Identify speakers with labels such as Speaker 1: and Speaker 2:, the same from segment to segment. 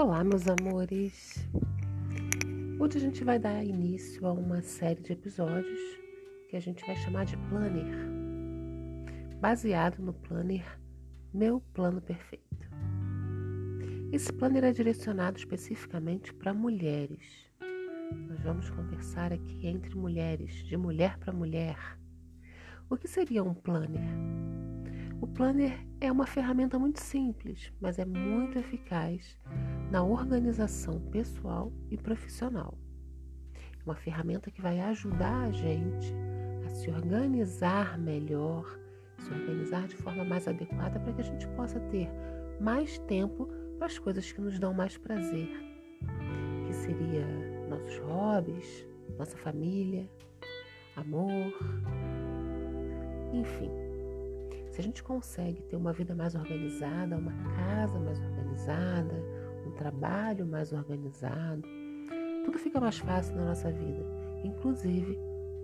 Speaker 1: Olá, meus amores! Hoje a gente vai dar início a uma série de episódios que a gente vai chamar de Planner, baseado no Planner Meu Plano Perfeito. Esse planner é direcionado especificamente para mulheres. Nós vamos conversar aqui entre mulheres, de mulher para mulher. O que seria um planner? O planner é uma ferramenta muito simples, mas é muito eficaz na organização pessoal e profissional. É uma ferramenta que vai ajudar a gente a se organizar melhor, se organizar de forma mais adequada para que a gente possa ter mais tempo para as coisas que nos dão mais prazer, que seria nossos hobbies, nossa família, amor, enfim. Se a gente consegue ter uma vida mais organizada, uma casa mais organizada, trabalho mais organizado, tudo fica mais fácil na nossa vida, inclusive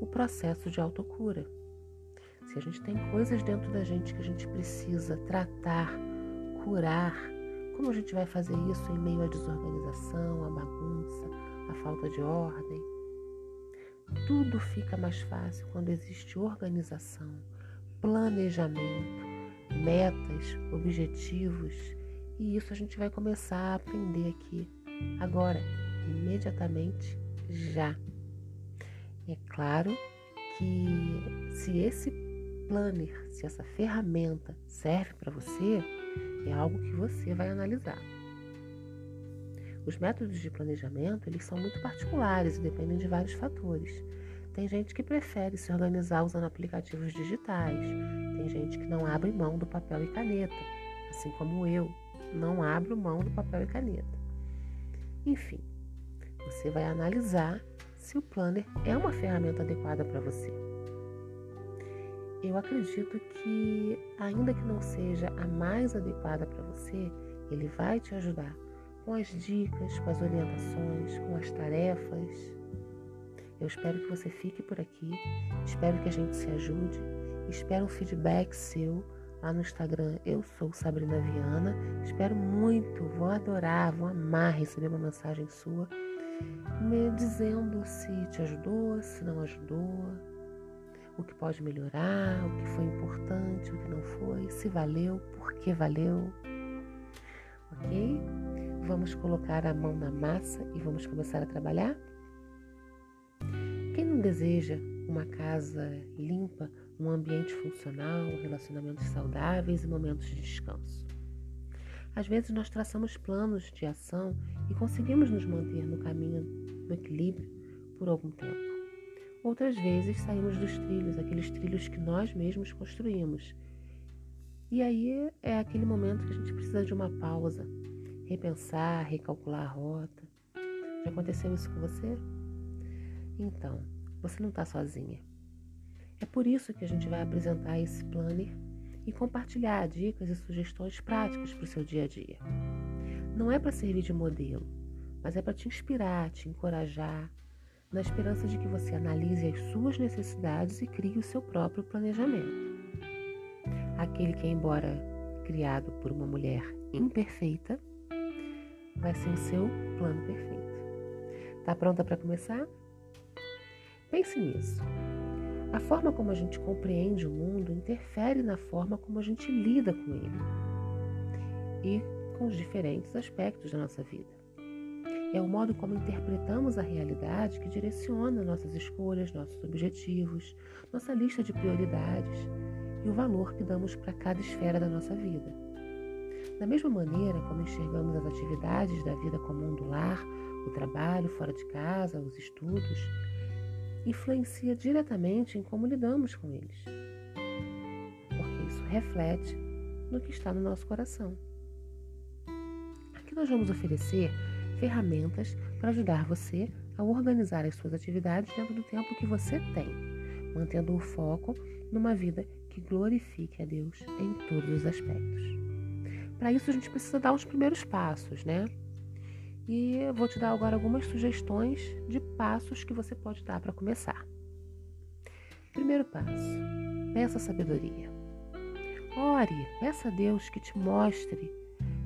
Speaker 1: o processo de autocura. Se a gente tem coisas dentro da gente que a gente precisa tratar, curar, como a gente vai fazer isso em meio à desorganização, à bagunça, à falta de ordem? Tudo fica mais fácil quando existe organização, planejamento, metas, objetivos e isso a gente vai começar a aprender aqui, agora, imediatamente, já. É claro que se esse planner, se essa ferramenta serve para você, é algo que você vai analisar. Os métodos de planejamento, eles são muito particulares e dependem de vários fatores. Tem gente que prefere se organizar usando aplicativos digitais. Tem gente que não abre mão do papel e caneta, assim como eu não abro mão do papel e caneta. Enfim, você vai analisar se o planner é uma ferramenta adequada para você. Eu acredito que, ainda que não seja a mais adequada para você, ele vai te ajudar com as dicas, com as orientações, com as tarefas. Eu espero que você fique por aqui, espero que a gente se ajude, espero um feedback seu lá no Instagram. Eu sou Sabrina Viana. Espero muito, vou adorar, vou amar receber uma mensagem sua me dizendo se te ajudou, se não ajudou, o que pode melhorar, o que foi importante, o que não foi, se valeu, por que valeu. Ok? Vamos colocar a mão na massa e vamos começar a trabalhar? Quem não deseja uma casa limpa, um ambiente funcional, relacionamentos saudáveis e momentos de descanso. Às vezes nós traçamos planos de ação e conseguimos nos manter no caminho do equilíbrio por algum tempo. Outras vezes saímos dos trilhos, aqueles trilhos que nós mesmos construímos. E aí é aquele momento que a gente precisa de uma pausa, repensar, recalcular a rota. Já aconteceu isso com você? Então, você não está sozinha. É por isso que a gente vai apresentar esse planner e compartilhar dicas e sugestões práticas para o seu dia a dia. Não é para servir de modelo, mas é para te inspirar, te encorajar, na esperança de que você analise as suas necessidades e crie o seu próprio planejamento. Aquele que, embora criado por uma mulher imperfeita, vai ser o seu plano perfeito. Está pronta para começar? Pense nisso. A forma como a gente compreende o mundo interfere na forma como a gente lida com ele e com os diferentes aspectos da nossa vida. É o modo como interpretamos a realidade que direciona nossas escolhas, nossos objetivos, nossa lista de prioridades e o valor que damos para cada esfera da nossa vida. Da mesma maneira como enxergamos as atividades da vida comum do lar, o trabalho fora de casa, os estudos, influencia diretamente em como lidamos com eles, porque isso reflete no que está no nosso coração. Aqui nós vamos oferecer ferramentas para ajudar você a organizar as suas atividades dentro do tempo que você tem, mantendo o foco numa vida que glorifique a Deus em todos os aspectos. Para isso a gente precisa dar os primeiros passos, né? E eu vou te dar agora algumas sugestões de passos que você pode dar para começar. Primeiro passo: peça sabedoria. Ore, peça a Deus que te mostre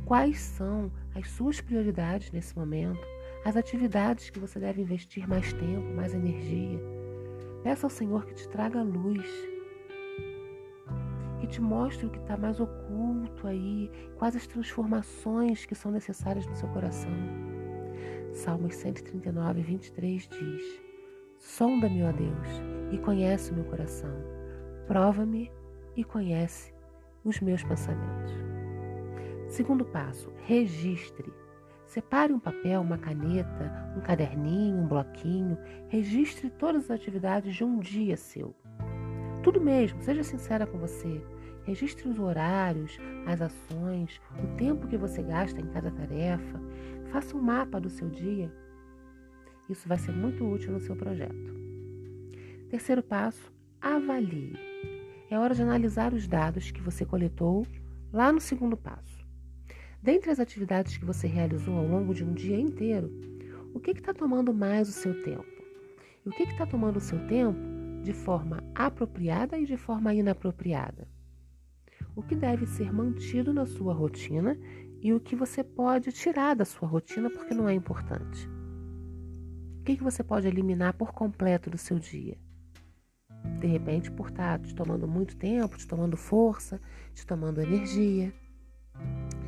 Speaker 1: quais são as suas prioridades nesse momento, as atividades que você deve investir mais tempo, mais energia. Peça ao Senhor que te traga luz, que te mostre o que está mais oculto aí, quais as transformações que são necessárias no seu coração. Salmos 139, 23 diz: Sonda-me, ó Deus, e conhece o meu coração. Prova-me e conhece os meus pensamentos. Segundo passo, registre. Separe um papel, uma caneta, um caderninho, um bloquinho. Registre todas as atividades de um dia seu. Tudo mesmo, seja sincera com você. Registre os horários, as ações, o tempo que você gasta em cada tarefa. Faça um mapa do seu dia. Isso vai ser muito útil no seu projeto. Terceiro passo, avalie. É hora de analisar os dados que você coletou lá no segundo passo. Dentre as atividades que você realizou ao longo de um dia inteiro, o que está tomando mais o seu tempo? E o que está tomando o seu tempo de forma apropriada e de forma inapropriada? O que deve ser mantido na sua rotina e o que você pode tirar da sua rotina porque não é importante? O que, você pode eliminar por completo do seu dia? De repente, por estar te tomando muito tempo, te tomando força, te tomando energia.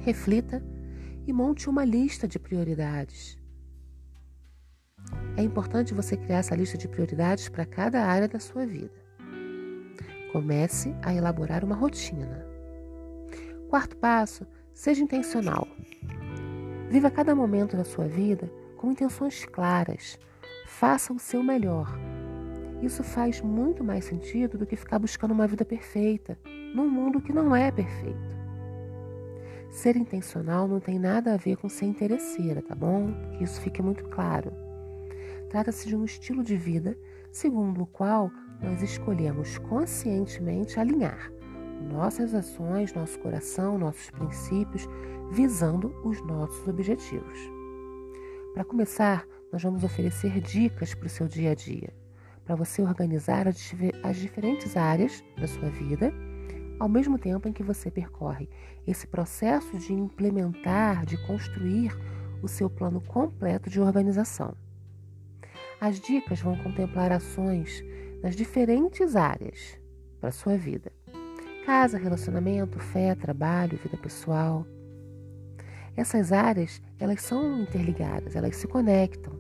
Speaker 1: Reflita e monte uma lista de prioridades. É importante você criar essa lista de prioridades para cada área da sua vida. Comece a elaborar uma rotina. Quarto passo, seja intencional. Viva cada momento da sua vida com intenções claras. Faça o seu melhor isso faz muito mais sentido do que ficar buscando uma vida perfeita num mundo que não é perfeito. Ser intencional não tem nada a ver com ser interesseira, tá bom? Que isso fique muito claro. Trata-se de um estilo de vida segundo o qual nós escolhemos conscientemente alinhar nossas ações, nosso coração, nossos princípios, visando os nossos objetivos. Para começar, nós vamos oferecer dicas para o seu dia a dia para você organizar as diferentes áreas da sua vida, ao mesmo tempo em que você percorre esse processo de implementar, de construir o seu plano completo de organização. As dicas vão contemplar ações nas diferentes áreas para a sua vida: casa, relacionamento, fé, trabalho, vida pessoal. Essas áreas, elas são interligadas, elas se conectam.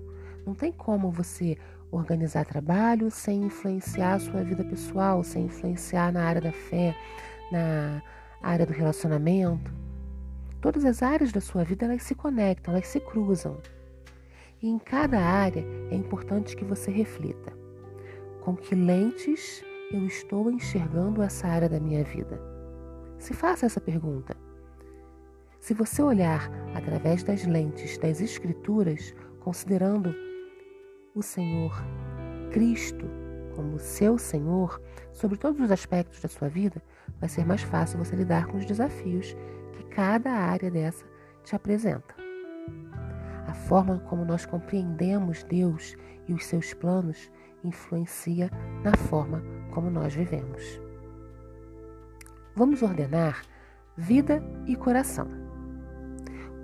Speaker 1: Não tem como você organizar trabalho sem influenciar a sua vida pessoal, sem influenciar na área da fé, na área do relacionamento. Todas as áreas da sua vida elas se conectam, elas se cruzam. E em cada área é importante que você reflita: com que lentes eu estou enxergando essa área da minha vida? Se faça essa pergunta. Se você olhar através das lentes das Escrituras, considerando o Senhor Cristo como seu Senhor sobre todos os aspectos da sua vida, vai ser mais fácil você lidar com os desafios que cada área dessa te apresenta. A forma como nós compreendemos Deus e os seus planos influencia na forma como nós vivemos. Vamos ordenar vida e coração.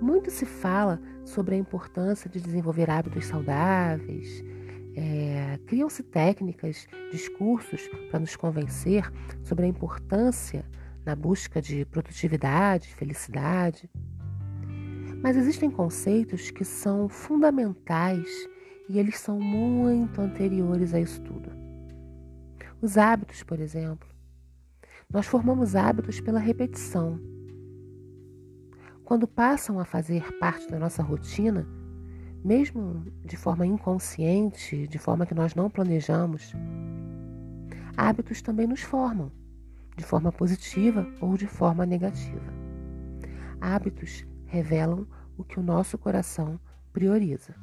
Speaker 1: Muito se fala sobre a importância de desenvolver hábitos saudáveis. É, Criam-se técnicas, discursos para nos convencer sobre a importância na busca de produtividade, felicidade. Mas existem conceitos que são fundamentais e eles são muito anteriores a isso tudo. Os hábitos, por exemplo. Nós formamos hábitos pela repetição. Quando passam a fazer parte da nossa rotina, mesmo de forma inconsciente, de forma que nós não planejamos, hábitos também nos formam, de forma positiva ou de forma negativa. Hábitos revelam o que o nosso coração prioriza.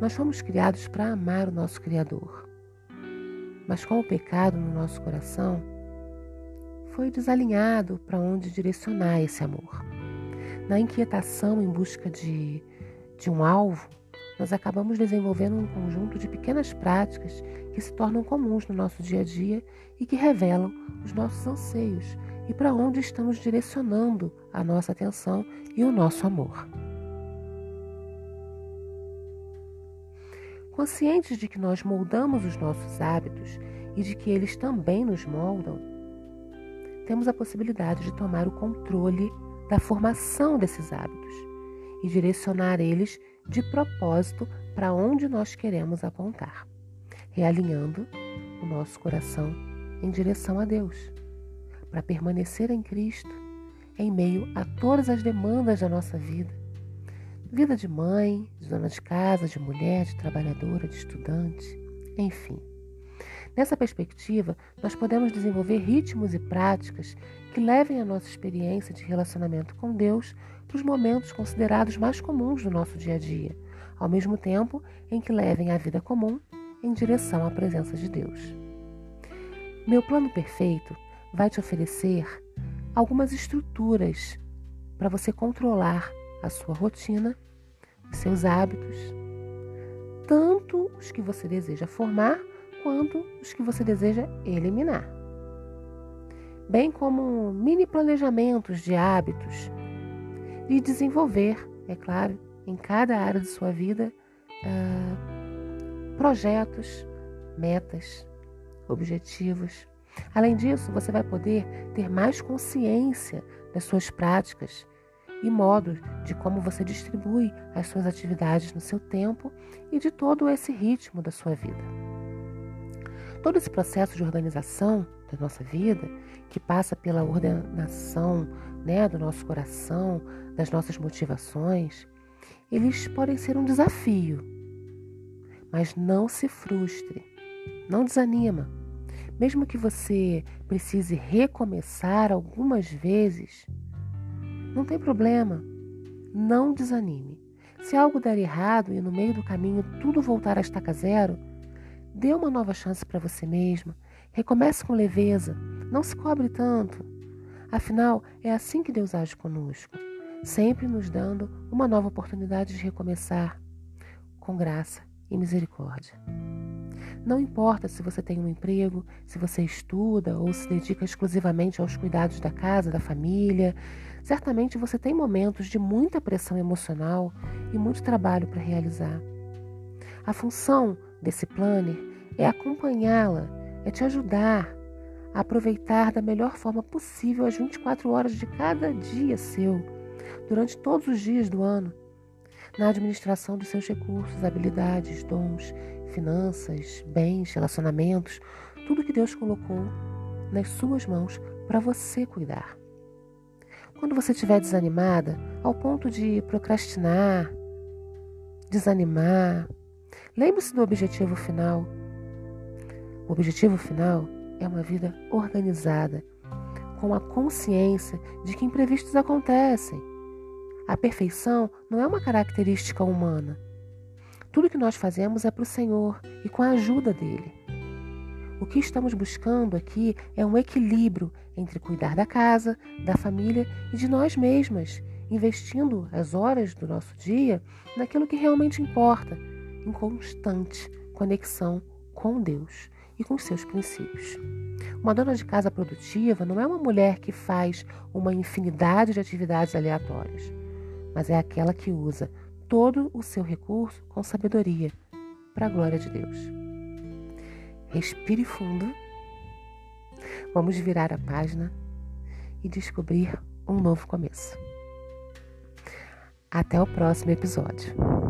Speaker 1: Nós fomos criados para amar o nosso Criador, mas com o pecado no nosso coração, foi desalinhado para onde direcionar esse amor. Na inquietação em busca de, de um alvo, nós acabamos desenvolvendo um conjunto de pequenas práticas que se tornam comuns no nosso dia a dia e que revelam os nossos anseios e para onde estamos direcionando a nossa atenção e o nosso amor. Conscientes de que nós moldamos os nossos hábitos e de que eles também nos moldam, temos a possibilidade de tomar o controle da formação desses hábitos e direcionar eles de propósito para onde nós queremos apontar, realinhando o nosso coração em direção a Deus, para permanecer em Cristo em meio a todas as demandas da nossa vida. Vida de mãe, de dona de casa, de mulher, de trabalhadora, de estudante, enfim. Nessa perspectiva, nós podemos desenvolver ritmos e práticas que levem a nossa experiência de relacionamento com Deus para os momentos considerados mais comuns do nosso dia a dia, ao mesmo tempo em que levem a vida comum em direção à presença de Deus. Meu plano perfeito vai te oferecer algumas estruturas para você controlar a sua rotina, seus hábitos, tanto os que você deseja formar quanto os que você deseja eliminar. Bem como mini planejamentos de hábitos e desenvolver, é claro, em cada área de sua vida, uh, projetos, metas, objetivos. Além disso, você vai poder ter mais consciência das suas práticas e modos de como você distribui as suas atividades no seu tempo e de todo esse ritmo da sua vida. Todo esse processo de organização da nossa vida, que passa pela ordenação né, do nosso coração, das nossas motivações, eles podem ser um desafio. Mas não se frustre, não desanima. Mesmo que você precise recomeçar algumas vezes, não tem problema. Não desanime. Se algo der errado e no meio do caminho tudo voltar a estaca zero, dê uma nova chance para você mesma. Recomece com leveza. Não se cobre tanto. Afinal, é assim que Deus age conosco, sempre nos dando uma nova oportunidade de recomeçar com graça e misericórdia. Não importa se você tem um emprego, se você estuda ou se dedica exclusivamente aos cuidados da casa, da família, certamente você tem momentos de muita pressão emocional e muito trabalho para realizar. A função desse planner é acompanhá-la, é te ajudar a aproveitar da melhor forma possível as 24 horas de cada dia seu, durante todos os dias do ano, na administração dos seus recursos, habilidades, dons finanças, bens, relacionamentos, tudo que Deus colocou nas suas mãos para você cuidar. Quando você estiver desanimada, ao ponto de procrastinar, desanimar, lembre-se do objetivo final. O objetivo final é uma vida organizada, com a consciência de que imprevistos acontecem. A perfeição não é uma característica humana tudo que nós fazemos é para o Senhor e com a ajuda dele. O que estamos buscando aqui é um equilíbrio entre cuidar da casa, da família e de nós mesmas, investindo as horas do nosso dia naquilo que realmente importa, em constante conexão com Deus e com seus princípios. Uma dona de casa produtiva não é uma mulher que faz uma infinidade de atividades aleatórias, mas é aquela que usa todo o seu recurso com sabedoria, para a glória de Deus. Respire fundo. Vamos virar a página e descobrir um novo começo. Até o próximo episódio.